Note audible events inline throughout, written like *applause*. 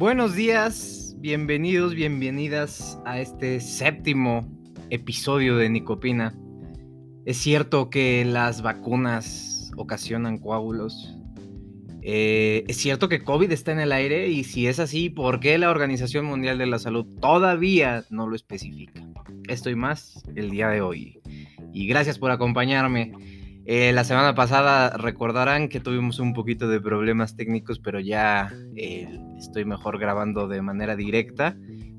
Buenos días, bienvenidos, bienvenidas a este séptimo episodio de Nicopina. Es cierto que las vacunas ocasionan coágulos. Eh, es cierto que COVID está en el aire y si es así, ¿por qué la Organización Mundial de la Salud todavía no lo especifica? Estoy más el día de hoy. Y gracias por acompañarme. Eh, la semana pasada recordarán que tuvimos un poquito de problemas técnicos, pero ya eh, estoy mejor grabando de manera directa.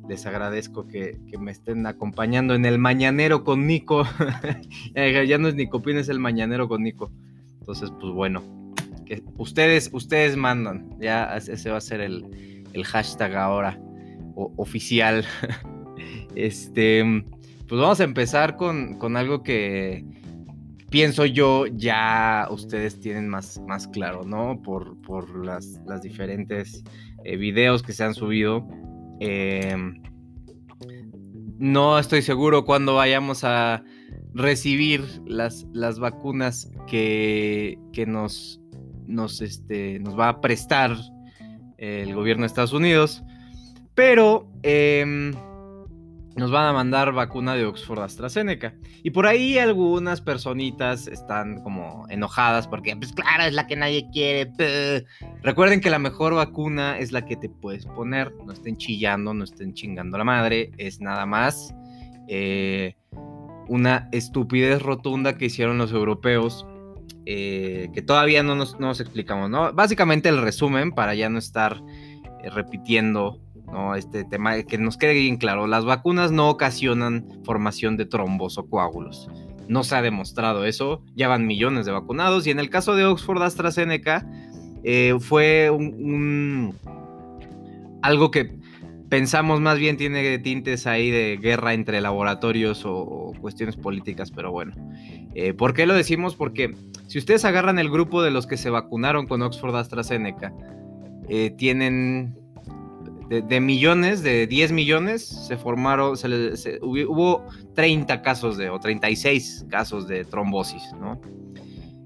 Les agradezco que, me estén acompañando en el mañanero con Nico. *laughs* ya no es Nicopín, es el mañanero con Nico. Entonces, pues bueno, que ustedes, ustedes mandan. Ya ese va a ser el, hashtag ahora oficial. *laughs* este, pues vamos a empezar con algo que pienso yo, ya ustedes tienen más, más claro, ¿no? Por, las, diferentes eh, videos que se han subido. Em, no estoy seguro cuándo vayamos a recibir las, las vacunas que, que nos, nos, este, nos va a prestar el gobierno de Estados Unidos. Pero em, nos van a mandar vacuna de Oxford AstraZeneca. Y por ahí algunas personitas están como enojadas porque, pues claro, es la que nadie quiere. Recuerden que la mejor vacuna es la que te puedes poner. No estén chillando, no estén chingando la madre. Es nada más eh, una estupidez rotunda que hicieron los europeos. Eh, que todavía no nos, explicamos, ¿no? Básicamente el resumen para ya no estar eh, repitiendo ¿no? Este tema, que nos quede bien claro, las vacunas no ocasionan formación de trombos o coágulos. No se ha demostrado eso, ya van millones de vacunados y en el caso de Oxford AstraZeneca eh, fue un, algo que pensamos más bien tiene tintes ahí de guerra entre laboratorios o, cuestiones políticas, pero bueno. Eh, ¿Por qué lo decimos? Porque si ustedes agarran el grupo de los que se vacunaron con Oxford AstraZeneca, eh, tienen de, millones, de 10 millones, se formaron, se, hubo 30 casos de, o 36 casos de trombosis, ¿no?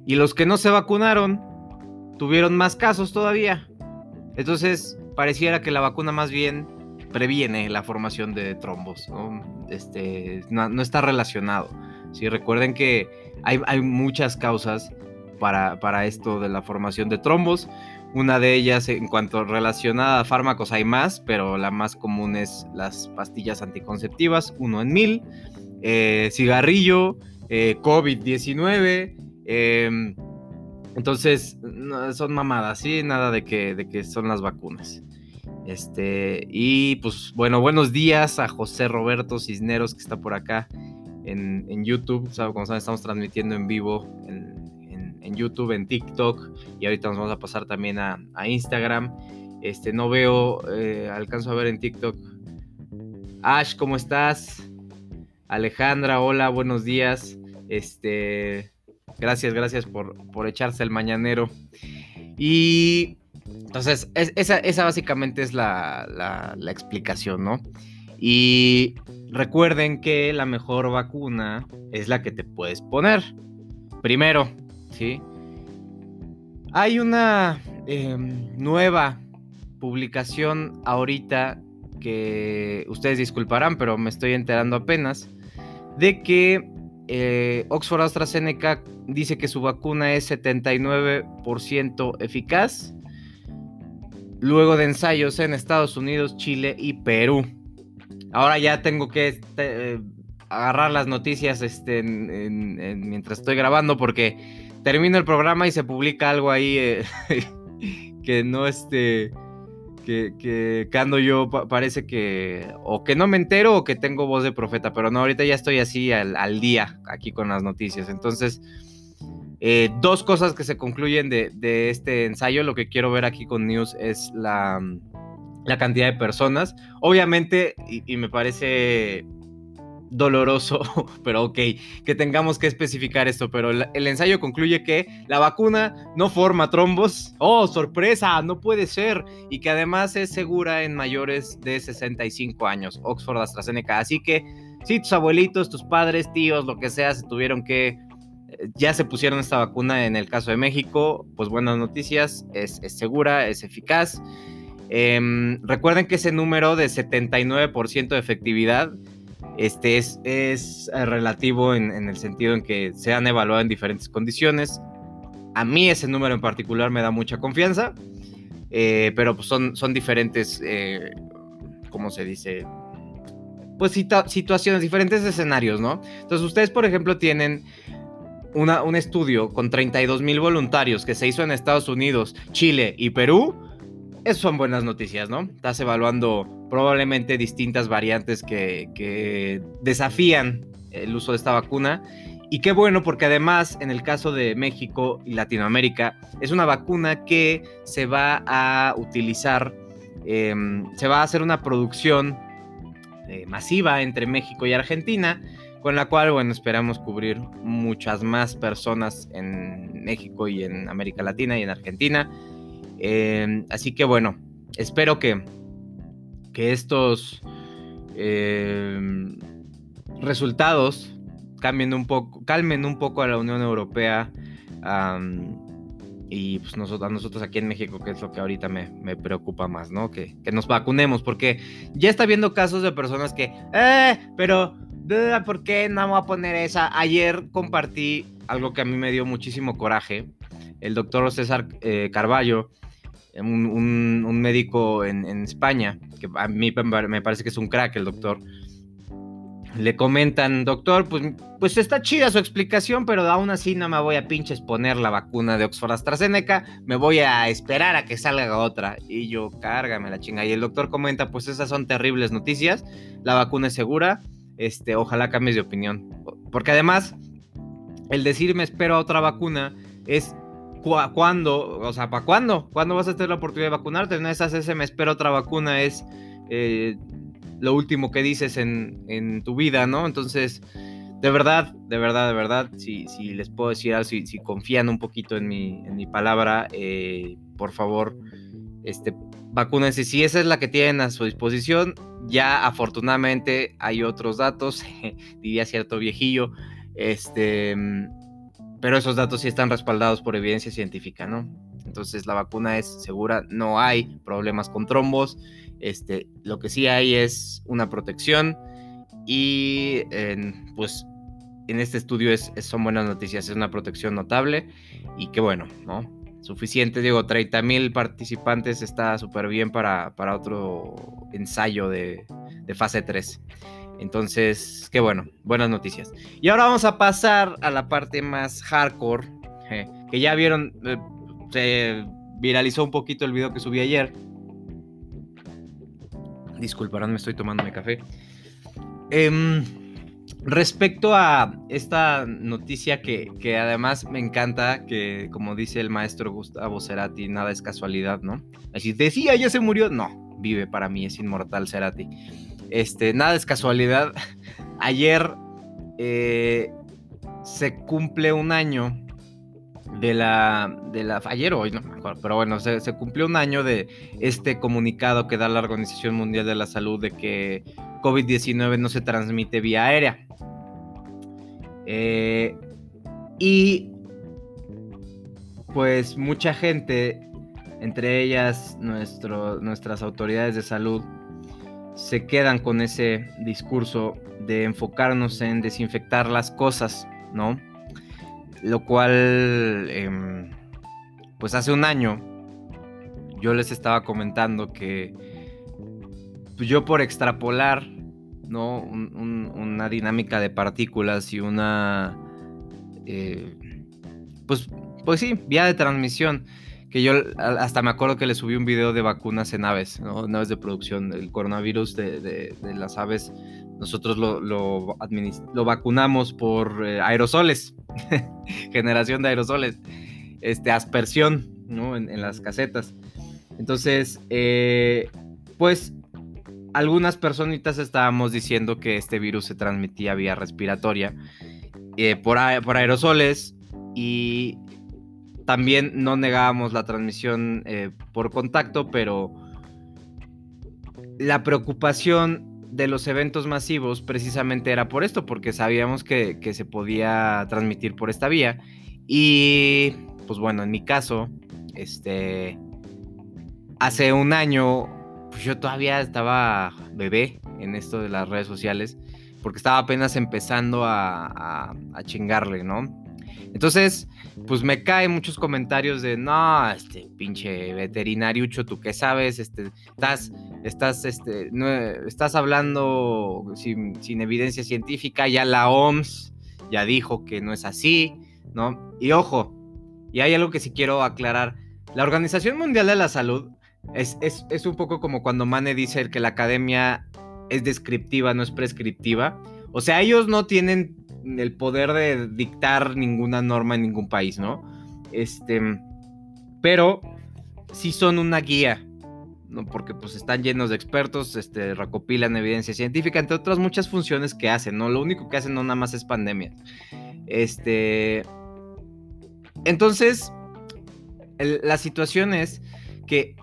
Y los que no se vacunaron tuvieron más casos todavía. Entonces, pareciera que la vacuna más bien previene la formación de trombos, ¿no? Este, no, está relacionado. ¿sí? Recuerden que hay, hay muchas causas para, para esto de la formación de trombos. Una de ellas, en cuanto relacionada a fármacos, hay más, pero la más común es las pastillas anticonceptivas, uno en mil, eh, cigarrillo, eh, COVID-19. Em, entonces, son mamadas, ¿sí? Nada de que, de que son las vacunas. Este, y pues bueno, buenos días a José Roberto Cisneros que está por acá en, YouTube. Como saben, estamos transmitiendo en vivo en, en YouTube, en TikTok y ahorita nos vamos a pasar también a, Instagram. Este, no veo, eh, alcanzo a ver en TikTok. Ash, ¿cómo estás? Alejandra, hola, buenos días. Este, gracias, gracias por, por echarse el mañanero. Y entonces, esa, básicamente es la, la explicación, ¿no? Y recuerden que la mejor vacuna es la que te puedes poner. Primero, ¿sí? Hay una em, nueva publicación ahorita que ustedes disculparán, pero me estoy enterando apenas, de que eh, Oxford AstraZeneca dice que su vacuna es 79% eficaz, luego de ensayos en Estados Unidos, Chile y Perú. Ahora ya tengo que este, agarrar las noticias este, mientras estoy grabando porque termino el programa y se publica algo ahí eh, *laughs* que no este. Que, que, ando yo, parece que. O que no me entero o que tengo voz de profeta. Pero no, ahorita ya estoy así al, día aquí con las noticias. Entonces. Eh, dos cosas que se concluyen de, este ensayo. Lo que quiero ver aquí con News es la, la cantidad de personas. Obviamente, y me parece doloroso, *laughs* pero ok, que tengamos que especificar esto, pero el, ensayo concluye que la vacuna no forma trombos. Oh, sorpresa, no puede ser. Y que además es segura en mayores de 65 años, Oxford AstraZeneca. Así que si tus abuelitos, tus padres, tíos, lo que sea, se tuvieron que... Eh, ya se pusieron esta vacuna en el caso de México, pues buenas noticias, es, segura, es eficaz. Em, recuerden que ese número de 79% de efectividad este es, es relativo en, el sentido en que se han evaluado en diferentes condiciones. A mí ese número en particular me da mucha confianza, eh, pero pues son, son diferentes, eh, ¿cómo se dice? Pues situaciones, diferentes escenarios, ¿no? Entonces ustedes, por ejemplo, tienen un estudio con 32 mil voluntarios que se hizo en Estados Unidos, Chile y Perú, eso son buenas noticias, ¿no? Estás evaluando probablemente distintas variantes que, desafían el uso de esta vacuna. Y qué bueno, porque además en el caso de México y Latinoamérica, es una vacuna que se va a utilizar, em, se va a hacer una producción eh, masiva entre México y Argentina con la cual, bueno, esperamos cubrir muchas más personas en México y en América Latina y en Argentina. Em, así que bueno, espero que, que estos em, resultados cambien un poco, calmen un poco a la Unión Europea y pues nosotros, a nosotros aquí en México, que es lo que ahorita me, me preocupa más, ¿no? Que, que, nos vacunemos, porque ya está viendo casos de personas que, eh, pero ¿por qué no voy a poner esa? Ayer compartí algo que a mí me dio muchísimo coraje. El doctor César eh, Carballo, un, médico en, España, que a mí me parece que es un crack el doctor, le comentan, doctor, pues, pues está chida su explicación, pero aún así no me voy a pinches poner la vacuna de Oxford AstraZeneca, me voy a esperar a que salga otra. Y yo, cárgame la chinga. Y el doctor comenta, pues esas son terribles noticias, la vacuna es segura, este, ojalá cambies de opinión. Porque además, el decirme espero a otra vacuna es cuándo, o sea, ¿para cuándo? ¿Cuándo vas a tener la oportunidad de vacunarte? No esas ese me espero otra vacuna es eh, lo último que dices en, tu vida, ¿no? Entonces, de verdad, de verdad, de verdad, si, les puedo decir algo, si, confían un poquito en mi, en mi palabra, eh, por favor, este, vacúnense. Si esa es la que tienen a su disposición, ya afortunadamente hay otros datos, *laughs* diría cierto viejillo, este, pero esos datos sí están respaldados por evidencia científica, ¿no? Entonces la vacuna es segura, no hay problemas con trombos, este, lo que sí hay es una protección y pues en este estudio es, son buenas noticias, es una protección notable y qué bueno, ¿no? suficiente. Digo, 30 mil participantes está súper bien para, otro ensayo de, fase 3. Entonces, qué bueno, buenas noticias. Y ahora vamos a pasar a la parte más hardcore, que ya vieron, eh, se viralizó un poquito el video que subí ayer. Disculparán, me estoy tomando mi café. Eh, Respecto a esta noticia que, además me encanta, que como dice el maestro Gustavo Cerati, nada es casualidad, ¿no? Así decía, ya se murió. No, vive para mí, es inmortal Cerati. Este, nada es casualidad. *laughs* Ayer eh, se cumple un año de la, de la, ayer o hoy, no me acuerdo, pero bueno, se, se cumplió un año de este comunicado que da la Organización Mundial de la Salud de que COVID-19 no se transmite vía aérea. Eh, y pues mucha gente, entre ellas nuestras autoridades de salud, se quedan con ese discurso de enfocarnos en desinfectar las cosas, ¿no? Lo cual, em, pues hace un año, yo les estaba comentando que pues yo por extrapolar ¿no? una dinámica de partículas y una, eh, pues, pues sí, vía de transmisión. Que yo hasta me acuerdo que le subí un video de vacunas en aves, ¿no? Naves de producción. El coronavirus de, las aves, nosotros lo, lo, vacunamos por eh, aerosoles, *laughs* generación de aerosoles, este, aspersión, ¿no? En, las casetas. Entonces, eh, pues algunas personitas estábamos diciendo que este virus se transmitía vía respiratoria eh, por, aerosoles y también no negábamos la transmisión eh, por contacto, pero la preocupación de los eventos masivos precisamente era por esto, porque sabíamos que, se podía transmitir por esta vía. Y pues bueno, en mi caso, este, hace un año, pues yo todavía estaba bebé en esto de las redes sociales, porque estaba apenas empezando a, a chingarle, ¿no? Entonces, pues me caen muchos comentarios de, no, este pinche veterinariucho, tú qué sabes, este, estás, estás, este, no, estás hablando sin, sin, evidencia científica, ya la OMS ya dijo que no es así, ¿no? Y ojo, y hay algo que sí quiero aclarar, la Organización Mundial de la Salud es, es, es un poco como cuando Mane dice que la academia es descriptiva, no es prescriptiva. O sea, ellos no tienen el poder de dictar ninguna norma en ningún país, ¿no? Este, pero sí son una guía, ¿no? Porque pues están llenos de expertos, este, recopilan evidencia científica, entre otras muchas funciones que hacen, ¿no? Lo único que hacen no nada más es pandemia. Este, entonces, la situación es que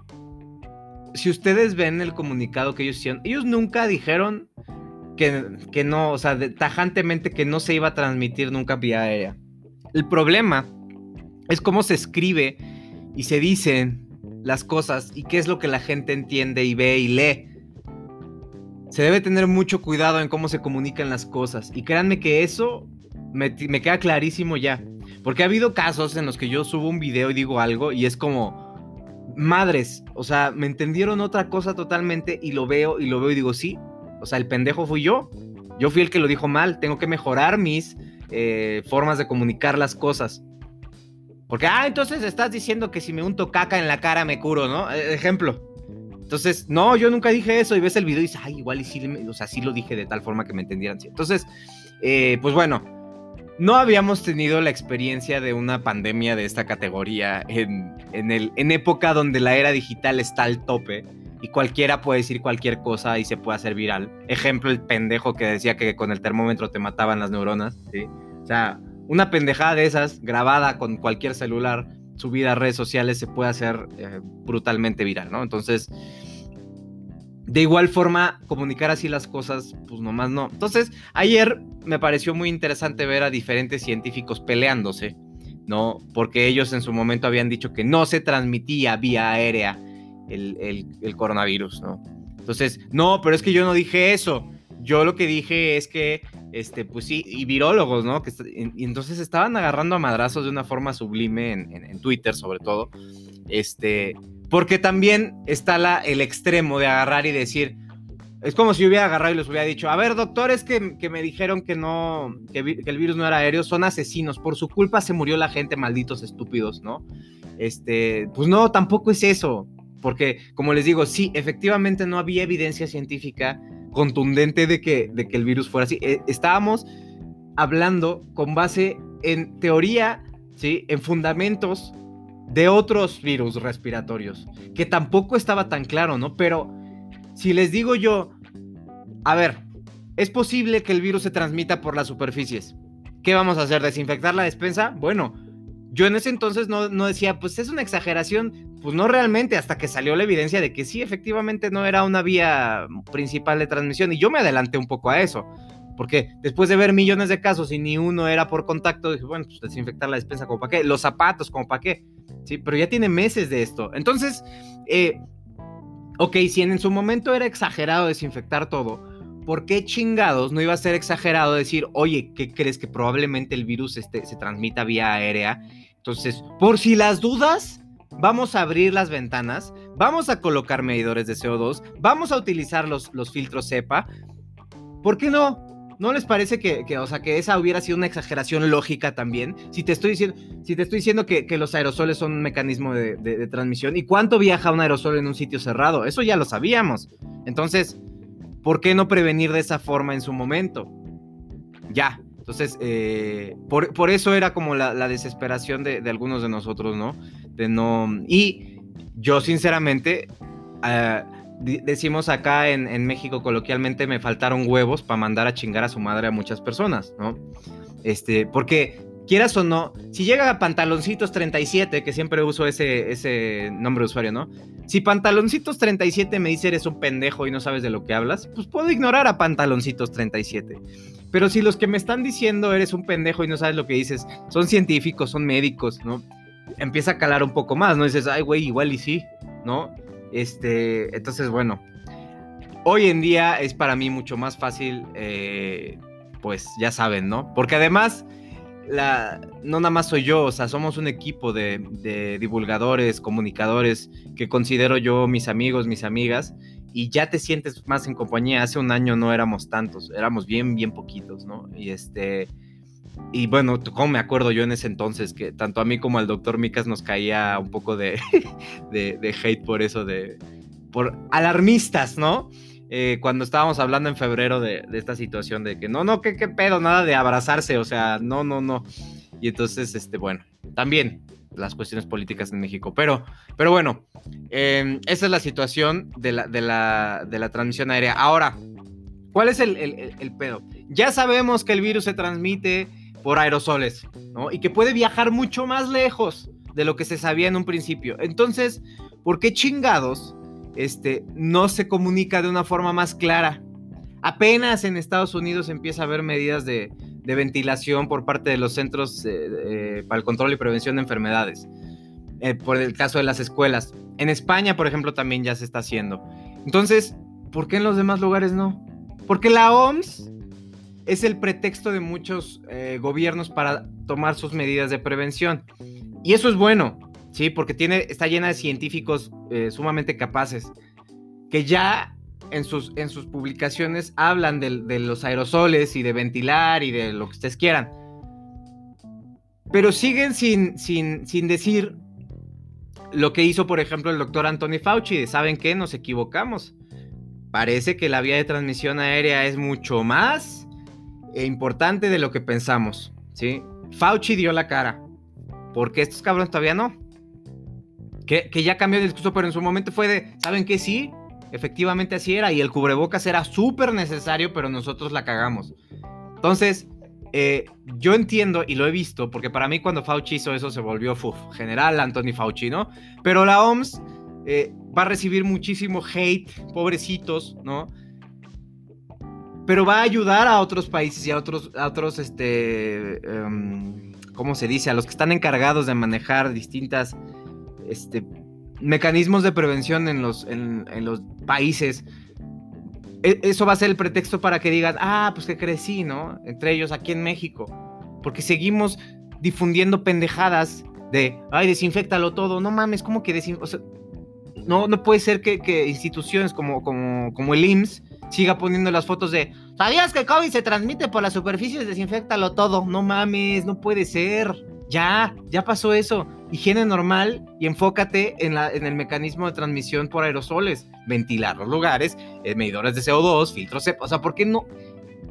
si ustedes ven el comunicado que ellos hicieron, ellos nunca dijeron que, no, o sea, tajantemente que no se iba a transmitir nunca vía aérea. El problema es cómo se escribe y se dicen las cosas y qué es lo que la gente entiende y ve y lee. Se debe tener mucho cuidado en cómo se comunican las cosas. Y créanme que eso me, me, queda clarísimo ya. Porque ha habido casos en los que yo subo un video y digo algo y es como, madres, o sea, me entendieron otra cosa totalmente y lo veo y lo veo y digo, sí, o sea, el pendejo fui yo. Yo fui el que lo dijo mal. Tengo que mejorar mis eh, formas de comunicar las cosas. Porque, ah, entonces estás diciendo que si me unto caca en la cara me curo, ¿no? E, ejemplo. Entonces, no, yo nunca dije eso. Y ves el video y dices, ay, igual y sí, o sea, sí lo dije de tal forma que me entendieran. Entonces, eh, pues bueno, no habíamos tenido la experiencia de una pandemia de esta categoría en, en, el, en época donde la era digital está al tope y cualquiera puede decir cualquier cosa y se puede hacer viral. Ejemplo, el pendejo que decía que con el termómetro te mataban las neuronas, ¿sí? O sea, una pendejada de esas grabada con cualquier celular, subida a redes sociales, se puede hacer eh, brutalmente viral, ¿no? Entonces, de igual forma, comunicar así las cosas, pues nomás no. Entonces, ayer me pareció muy interesante ver a diferentes científicos peleándose, ¿no? Porque ellos en su momento habían dicho que no se transmitía vía aérea el, coronavirus, ¿no? Entonces, no, pero es que yo no dije eso. Yo lo que dije es que, este, pues sí, y virólogos, ¿no? Y entonces estaban agarrando a madrazos de una forma sublime en, Twitter, sobre todo. Este, porque también está la, el extremo de agarrar y decir, es como si hubiera agarrado y les hubiera dicho, a ver, doctores que, que me dijeron que no, que, el virus no era aéreo, son asesinos, por su culpa se murió la gente, malditos estúpidos, ¿no? Este, pues no, tampoco es eso. Porque, como les digo, sí, efectivamente no había evidencia científica contundente de que, de que el virus fuera así. Eh, estábamos hablando con base en teoría, ¿sí? en fundamentos de otros virus respiratorios, que tampoco estaba tan claro, ¿no? Pero si les digo yo, a ver, es posible que el virus se transmita por las superficies. ¿Qué vamos a hacer? ¿Desinfectar la despensa? Bueno, yo en ese entonces no, no, decía, pues es una exageración, pues no realmente, hasta que salió la evidencia de que sí, efectivamente no era una vía principal de transmisión. Y yo me adelanté un poco a eso, porque después de ver millones de casos y ni uno era por contacto, dije, bueno, pues desinfectar la despensa, como para qué, los zapatos, como para qué, sí, pero ya tiene meses de esto. Entonces, eh, ok, si en su momento era exagerado desinfectar todo, ¿por qué chingados no iba a ser exagerado decir, oye, ¿qué crees que probablemente el virus este, se transmita vía aérea? Entonces, por si las dudas, vamos a abrir las ventanas, vamos a colocar medidores de CO2, vamos a utilizar los, filtros CEPA. ¿Por qué no? ¿No les parece que, o sea, que esa hubiera sido una exageración lógica también? Si te estoy diciendo, si te estoy diciendo que, los aerosoles son un mecanismo de, transmisión, ¿y cuánto viaja un aerosol en un sitio cerrado? Eso ya lo sabíamos. Entonces, ¿por qué no prevenir de esa forma en su momento? Ya. Entonces, eh, por, eso era como la, desesperación de, algunos de nosotros, ¿no? De no. Y yo, sinceramente, ah, decimos acá en, en, México coloquialmente, me faltaron huevos para mandar a chingar a su madre a muchas personas, ¿no? Este, porque quieras o no, si llega a Pantaloncitos 37, que siempre uso ese, ese nombre de usuario, ¿no? Si Pantaloncitos 37 me dice eres un pendejo y no sabes de lo que hablas, pues puedo ignorar a Pantaloncitos 37. Pero si los que me están diciendo eres un pendejo y no sabes lo que dices, son científicos, son médicos, ¿no? Empieza a calar un poco más, ¿no? Dices, ay, güey, igual y sí, ¿no? Este, entonces, bueno, hoy en día es para mí mucho más fácil, eh, pues ya saben, ¿no? Porque además, la, no nada más soy yo, o sea, somos un equipo de, de divulgadores, comunicadores, que considero yo mis amigos, mis amigas, y ya te sientes más en compañía. Hace un año no éramos tantos, éramos bien, bien poquitos, ¿no? Y este, y bueno, como me acuerdo yo en ese entonces que tanto a mí como al doctor Micas nos caía un poco de, *laughs* de, hate por eso, de por alarmistas, ¿no? Eh, cuando estábamos hablando en febrero de, esta situación de que no, no, ¿qué, qué pedo, nada de abrazarse, o sea, no, no, no. Y entonces, este, bueno, también las cuestiones políticas en México. Pero, pero bueno, em, esa es la situación de la, de la, de la transmisión aérea. Ahora, ¿cuál es el, el, el, pedo? Ya sabemos que el virus se transmite por aerosoles, ¿no? Y que puede viajar mucho más lejos de lo que se sabía en un principio. Entonces, ¿por qué chingados este, no se comunica de una forma más clara? Apenas en Estados Unidos empieza a haber medidas de, ventilación por parte de los centros eh, eh, para el control y prevención de enfermedades, eh, por el caso de las escuelas. En España, por ejemplo, también ya se está haciendo. Entonces, ¿por qué en los demás lugares no? Porque la OMS es el pretexto de muchos gobiernos para tomar sus medidas de prevención. Y eso es bueno, ¿sí? Porque tiene, está llena de científicos sumamente capaces que ya en sus, en sus publicaciones hablan de, los aerosoles y de ventilar y de lo que ustedes quieran. Pero siguen sin, sin, sin decir lo que hizo, por ejemplo, el doctor Anthony Fauci. ¿Saben qué? Nos equivocamos. Parece que la vía de transmisión aérea es mucho más importante de lo que pensamos. ¿sí? Fauci dio la cara. Porque estos cabrones todavía no. Que, ya cambió el discurso, pero en su momento fue de, ¿saben qué? Sí, efectivamente así era. Y el cubrebocas era súper necesario, pero nosotros la cagamos. Entonces, eh, yo entiendo y lo he visto, porque para mí cuando Fauci hizo eso se volvió general Anthony Fauci, ¿no? Pero la OMS eh, va a recibir muchísimo hate, pobrecitos, ¿no? Pero va a ayudar a otros países y a otros, a otros, este, em, ¿cómo se dice? A los que están encargados de manejar distintas, este, mecanismos de prevención en los, en, los países. E, eso va a ser el pretexto para que digan, ah, pues que crecí, ¿no? Entre ellos aquí en México. Porque seguimos difundiendo pendejadas de, ay, desinfectalo todo. No mames, ¿cómo que desinfectalo? no, no puede ser que, instituciones como, como, como el IMSS siga poniendo las fotos de, ¿sabías que COVID se transmite por las superficies? Desinfectalo todo. No mames, no puede ser. Ya, ya pasó eso. Higiene normal y enfócate en, la, en el mecanismo de transmisión por aerosoles. Ventilar los lugares, eh, medidores de CO2, filtros. O sea, ¿por qué no?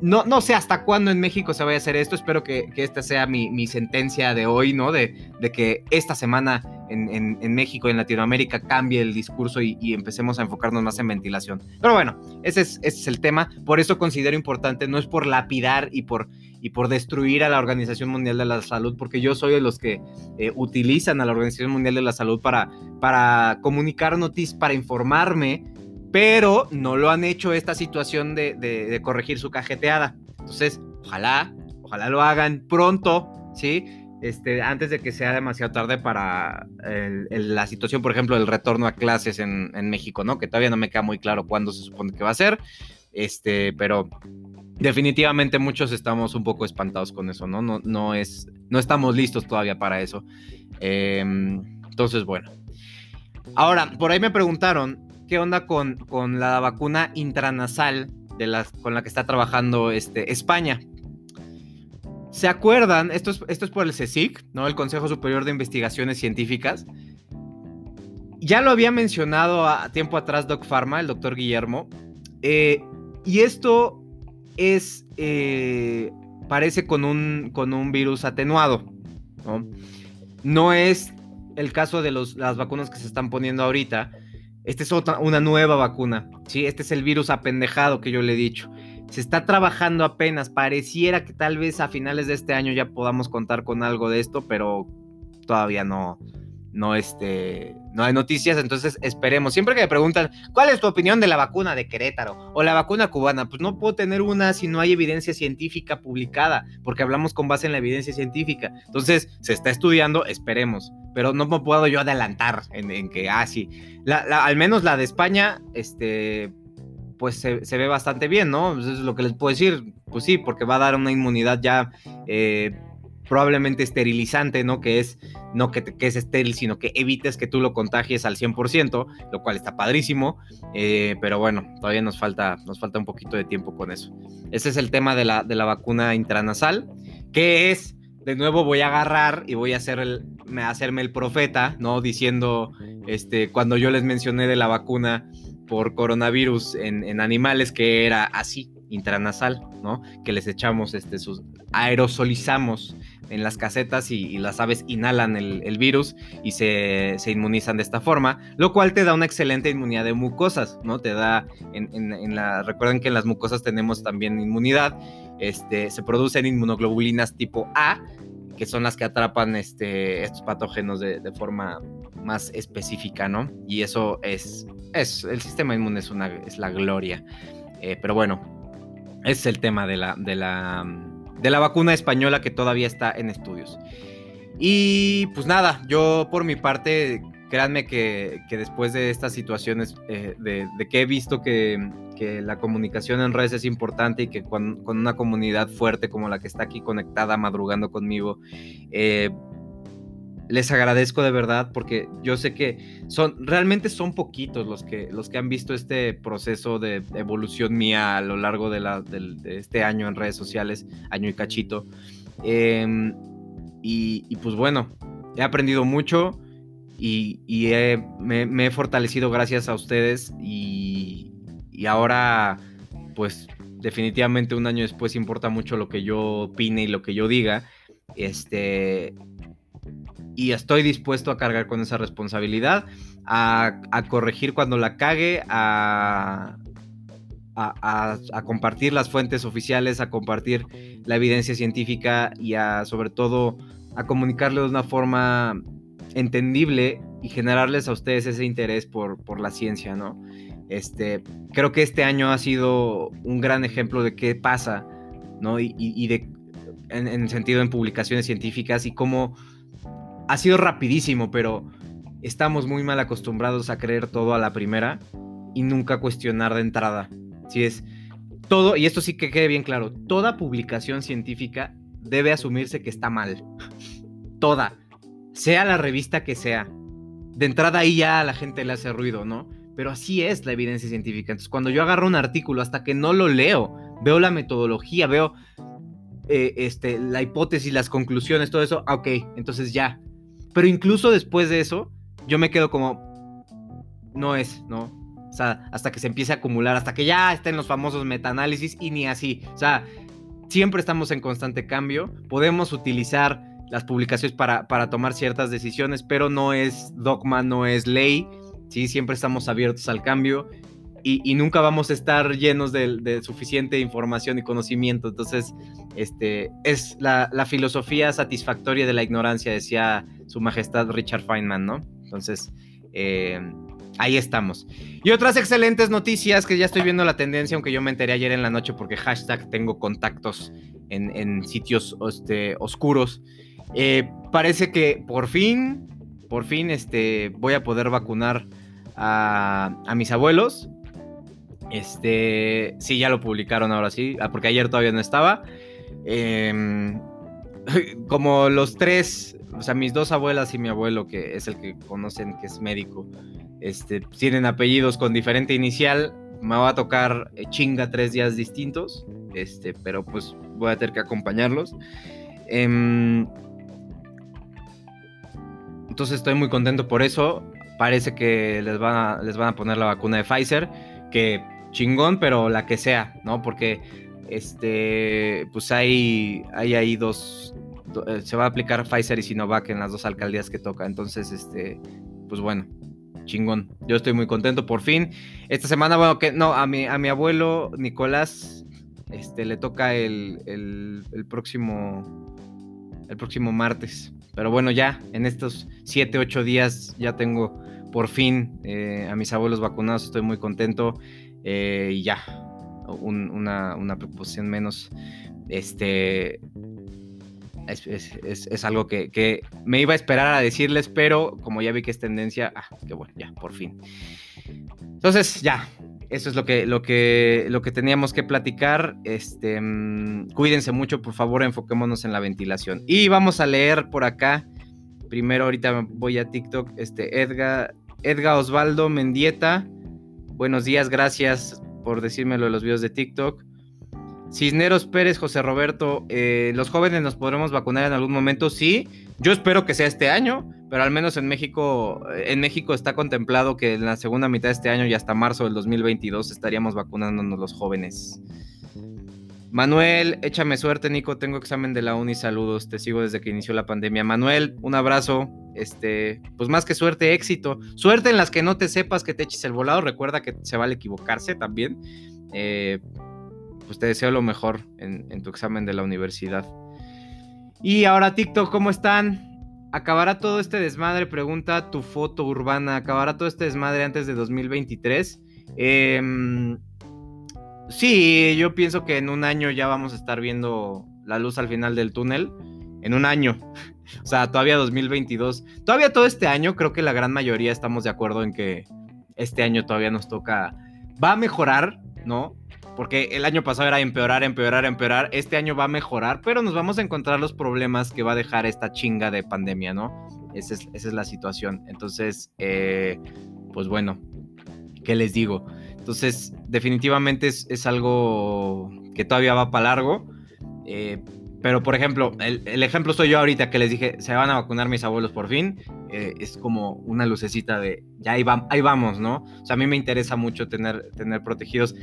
No, no sé hasta cuándo en México se vaya a hacer esto. Espero que, esta sea mi, sentencia de hoy, ¿no? De, de que esta semana en, México y en Latinoamérica cambie el discurso y, empecemos a enfocarnos más en ventilación. Pero bueno, ese es, ese es el tema. Por eso considero importante, no es por lapidar y por y por destruir a la Organización Mundial de la Salud, porque yo soy de los que eh, utilizan a la Organización Mundial de la Salud para, para comunicar noticias, para informarme, pero no lo han hecho esta situación de, corregir su cajeteada. Entonces, ojalá, ojalá lo hagan pronto, ¿sí? Este, antes de que sea demasiado tarde para la situación, por ejemplo, del retorno a clases en, México, ¿no? Que todavía no me queda muy claro cuándo se supone que va a ser, este, pero definitivamente muchos estamos un poco espantados con eso, ¿no? No, no, es, no estamos listos todavía para eso. Em, entonces, bueno. Ahora, por ahí me preguntaron, ¿qué onda con, con la vacuna intranasal de las, con la que está trabajando este, España? ¿Se acuerdan? Esto es, esto es por el CSIC, ¿no? El Consejo Superior de Investigaciones Científicas. Ya lo había mencionado a tiempo atrás Doc Pharma, el doctor Guillermo. Eh, y esto es, eh, parece con un, con un virus atenuado, ¿no? No es el caso de los, las vacunas que se están poniendo ahorita. Esta es otra, una nueva vacuna, ¿sí? Este es el virus apendejado que yo le he dicho. Se está trabajando apenas. Pareciera que tal vez a finales de este año ya podamos contar con algo de esto, pero todavía no, no, este, no hay noticias, entonces esperemos. Siempre que me preguntan, ¿cuál es tu opinión de la vacuna de Querétaro o la vacuna cubana? Pues no puedo tener una si no hay evidencia científica publicada, porque hablamos con base en la evidencia científica. Entonces, se está estudiando, esperemos, pero no me puedo yo adelantar en, que, ah, sí, al menos la de España, este, pues se, ve bastante bien, ¿no? Eso es lo que les puedo decir, pues sí, porque va a dar una inmunidad ya... Eh, probablemente esterilizante, ¿no? Que es no que, que, es estéril, sino que evites que tú lo contagies al 100%, lo cual está padrísimo, eh, pero bueno, todavía nos falta, nos falta un poquito de tiempo con eso. Ese es el tema de la, de la vacuna intranasal, que es, de nuevo voy a agarrar y voy a hacer el, hacerme el profeta, ¿no? Diciendo, este, cuando yo les mencioné de la vacuna por coronavirus en, en animales, que era así, intranasal, ¿no? Que les echamos, este, sus, aerosolizamos en las casetas y, las aves inhalan el, virus y se, inmunizan de esta forma, lo cual te da una excelente inmunidad de mucosas, ¿no? Te da, en, la, recuerden que en las mucosas tenemos también inmunidad, este, se producen inmunoglobulinas tipo A, que son las que atrapan este, estos patógenos de, forma más específica, ¿no? Y eso es, es el sistema inmune es, una, es la gloria. Eh, pero bueno, ese es el tema de la, de la de la vacuna española que todavía está en estudios. Y pues nada, yo por mi parte, créanme que, después de estas situaciones, eh, de, que he visto que, la comunicación en redes es importante y que con, una comunidad fuerte como la que está aquí conectada, madrugando conmigo, eh, les agradezco de verdad porque yo sé que son realmente son poquitos los que los que han visto este proceso de evolución mía a lo largo de, la, este año en redes sociales, año y cachito. Em, y, pues bueno, he aprendido mucho y, me, he fortalecido gracias a ustedes y, y ahora pues definitivamente un año después importa mucho lo que yo opine y lo que yo diga. Este, y estoy dispuesto a cargar con esa responsabilidad, a, corregir cuando la cague, a, a, compartir las fuentes oficiales, a compartir la evidencia científica y a, sobre todo, a comunicarle de una forma entendible y generarles a ustedes ese interés por, por la ciencia, ¿no? Este, creo que este año ha sido un gran ejemplo de qué pasa, ¿no? Y, de, en, en sentido en publicaciones científicas y cómo ha sido rapidísimo, pero estamos muy mal acostumbrados a creer todo a la primera y nunca cuestionar de entrada. Si es todo, y esto sí que quede bien claro, toda publicación científica debe asumirse que está mal. Toda. Sea la revista que sea. De entrada ahí ya a la gente le hace ruido, ¿no? Pero así es la evidencia científica. Entonces, cuando yo agarro un artículo, hasta que no lo leo, veo la metodología, veo eh, este, la hipótesis, las conclusiones, todo eso, ok, entonces ya, pero incluso después de eso, yo me quedo como, no es, ¿no? O sea, hasta que se empiece a acumular, hasta que ya estén los famosos metaanálisis y ni así. O sea, siempre estamos en constante cambio. Podemos utilizar las publicaciones para, para tomar ciertas decisiones, pero no es dogma, no es ley. Sí, siempre estamos abiertos al cambio y, nunca vamos a estar llenos de, suficiente información y conocimiento. Entonces, este, es la, filosofía satisfactoria de la ignorancia, decía su majestad Richard Feynman, ¿no? Entonces, eh, ahí estamos. Y otras excelentes noticias que ya estoy viendo la tendencia, aunque yo me enteré ayer en la noche porque hashtag tengo contactos en, sitios este, oscuros. Eh, parece que por fin, por fin, este, voy a poder vacunar a, mis abuelos este, sí, ya lo publicaron ahora sí, ah, porque ayer todavía no estaba. Em, *laughs* como los tres, o sea, mis dos abuelas y mi abuelo, que es el que conocen, que es médico, este, tienen apellidos con diferente inicial. Me va a tocar eh, chinga tres días distintos, este, pero pues voy a tener que acompañarlos. Em, entonces estoy muy contento por eso. Parece que les van a, les van a poner la vacuna de Pfizer, que chingón, pero la que sea, ¿no? Porque este, pues hay, hay ahí dos, eh, se va a aplicar Pfizer y Sinovac en las dos alcaldías que toca, entonces, este, pues bueno, chingón. Yo estoy muy contento por fin. Esta semana, bueno, que no, a mi, a mi abuelo Nicolás, este, le toca el, el, el próximo, el próximo martes. Pero bueno, ya en estos 7, 8 días ya tengo por fin eh, a mis abuelos vacunados, estoy muy contento eh, y ya, una, una preocupación menos. Este, es, algo que, me iba a esperar a decirles, pero como ya vi que es tendencia, ah, qué bueno, ya, por fin. Entonces, ya, eso es lo que, lo que, lo que teníamos que platicar. Este, mm, cuídense mucho, por favor, enfoquémonos en la ventilación. Y vamos a leer por acá. Primero, ahorita voy a TikTok. Este, Edgar, Edgar Osvaldo Mendieta. Buenos días, gracias por decírmelo de los videos de TikTok. Cisneros Pérez, José Roberto, eh, ¿los jóvenes nos podremos vacunar en algún momento? Sí, yo espero que sea este año, pero al menos en México, en México está contemplado que en la segunda mitad de este año y hasta marzo del 2022 estaríamos vacunándonos los jóvenes. Manuel, échame suerte, Nico. Tengo examen de la uni. Saludos. Te sigo desde que inició la pandemia. Manuel, un abrazo. Este, pues más que suerte, éxito. Suerte en las que no te sepas que te eches el volado. Recuerda que se vale equivocarse también. Eh, pues te deseo lo mejor en, tu examen de la universidad. Y ahora TikTok, ¿cómo están? ¿Acabará todo este desmadre? Pregunta tu foto urbana. ¿Acabará todo este desmadre antes de 2023? Em, sí, yo pienso que en un año ya vamos a estar viendo la luz al final del túnel. En un año. *laughs* O sea, todavía 2022. Todavía todo este año, creo que la gran mayoría estamos de acuerdo en que este año todavía nos toca. Va a mejorar, ¿no? Porque el año pasado era empeorar, empeorar, empeorar. Este año va a mejorar, pero nos vamos a encontrar los problemas que va a dejar esta chinga de pandemia, ¿no? Esa es, la situación. Entonces, eh, pues bueno, ¿qué les digo? Entonces, definitivamente es, algo que todavía va para largo. Eh, pero, por ejemplo, el, ejemplo soy yo ahorita que les dije, se van a vacunar mis abuelos por fin. Eh, es como una lucecita de, ya ahí, vamos, ¿no? O sea, a mí me interesa mucho tener protegidos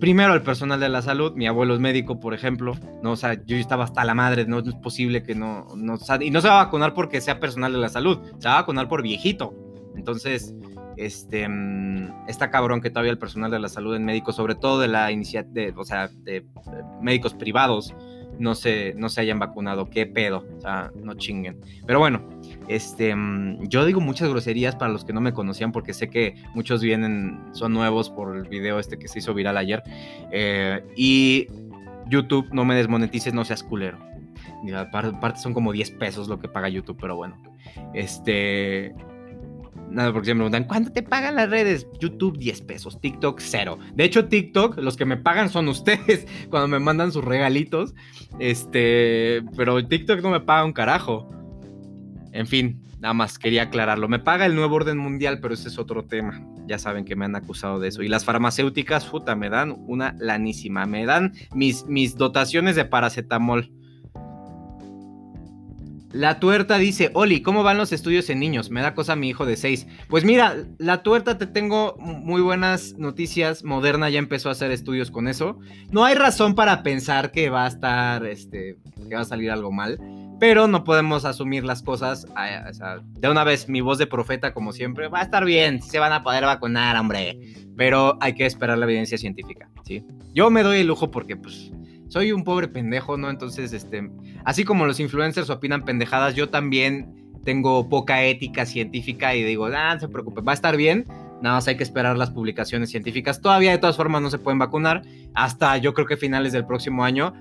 primero al personal de la salud, mi abuelo es médico, por ejemplo, ¿no? O sea, yo estaba hasta la madre, no, es posible que no, no, y no se va a vacunar porque sea personal de la salud, se va a vacunar por viejito. Entonces, este, mm, está cabrón que todavía el personal de la salud en médicos, sobre todo de la iniciativa, o sea, de, de médicos privados, no se, no se hayan vacunado. ¿Qué pedo? O sea, no chinguen. Pero bueno, este, mm, yo digo muchas groserías para los que no me conocían porque sé que muchos vienen, son nuevos por el video este que se hizo viral ayer. Eh, y YouTube, no me desmonetices, no seas culero. Aparte son como 10 pesos lo que paga YouTube, pero bueno. Este, Nada, porque se me preguntan, ¿cuánto te pagan las redes? YouTube 10 pesos, TikTok 0. De hecho, TikTok, los que me pagan son *laughs* ustedes cuando me mandan sus regalitos. Este, pero TikTok no me paga un carajo. En fin, nada más quería aclararlo. Me paga el nuevo orden mundial, pero ese es otro tema. Ya saben que me han acusado de eso. Y las farmacéuticas, puta, me dan una lanísima. Me dan mis, mis dotaciones de paracetamol. La tuerta dice, Oli, ¿cómo van los estudios en niños? Me da cosa mi hijo de 6. Pues mira, la tuerta te tengo muy buenas noticias. Moderna ya empezó a hacer estudios con eso. No hay razón para pensar que va a estar, este, que va a salir algo mal. Pero no podemos asumir las cosas. de una vez, mi voz de profeta, como siempre, va a estar bien. Se van a poder vacunar, hombre. Pero hay que esperar la evidencia científica, ¿sí? Yo me doy el lujo porque, pues, soy un pobre pendejo, ¿no? Entonces, este, así como los influencers opinan pendejadas, yo también tengo poca ética científica y digo, ah, no se preocupe, va a estar bien. Nada más hay que esperar las publicaciones científicas. Todavía de todas formas no se pueden vacunar hasta yo creo que finales del próximo año.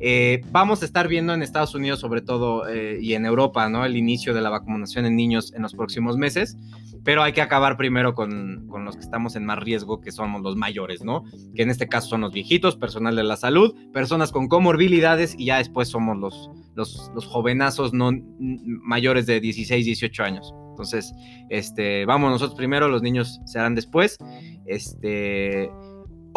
Eh, vamos a estar viendo en Estados Unidos sobre todo eh, y en Europa, ¿no? El inicio de la vacunación en niños en los próximos meses, pero hay que acabar primero con, los que estamos en más riesgo, que somos los mayores, ¿no? Que en este caso son los viejitos, personal de la salud, personas con comorbilidades y ya después somos los, los, los jovenazos no mayores de 16, 18 años. Entonces, este, vamos nosotros primero, los niños se harán después. Este,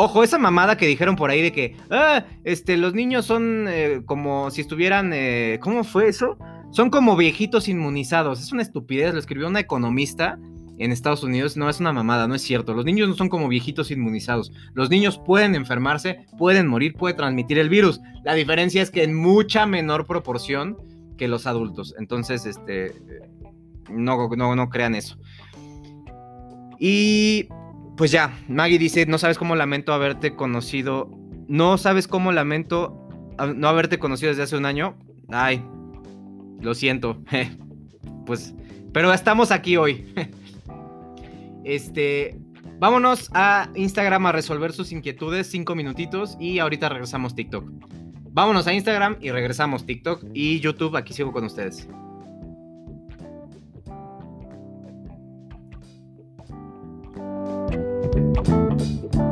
Ojo, esa mamada que dijeron por ahí de que, ah, este, los niños son eh, como si estuvieran, eh, ¿cómo fue eso? Son como viejitos inmunizados. Es una estupidez, lo escribió una economista en Estados Unidos. No, es una mamada, no es cierto. Los niños no son como viejitos inmunizados. Los niños pueden enfermarse, pueden morir, puede transmitir el virus. La diferencia es que en mucha menor proporción que los adultos. Entonces, este, no, no, no crean eso. Y pues ya, Maggie dice, no sabes cómo lamento haberte conocido, no sabes cómo lamento no haberte conocido desde hace un año. Ay, Lo siento. *laughs* pues, pero estamos aquí hoy. *laughs* este, vámonos a Instagram a resolver sus inquietudes, cinco minutitos y ahorita regresamos TikTok. Vámonos a Instagram y regresamos TikTok y YouTube. Aquí sigo con ustedes. Música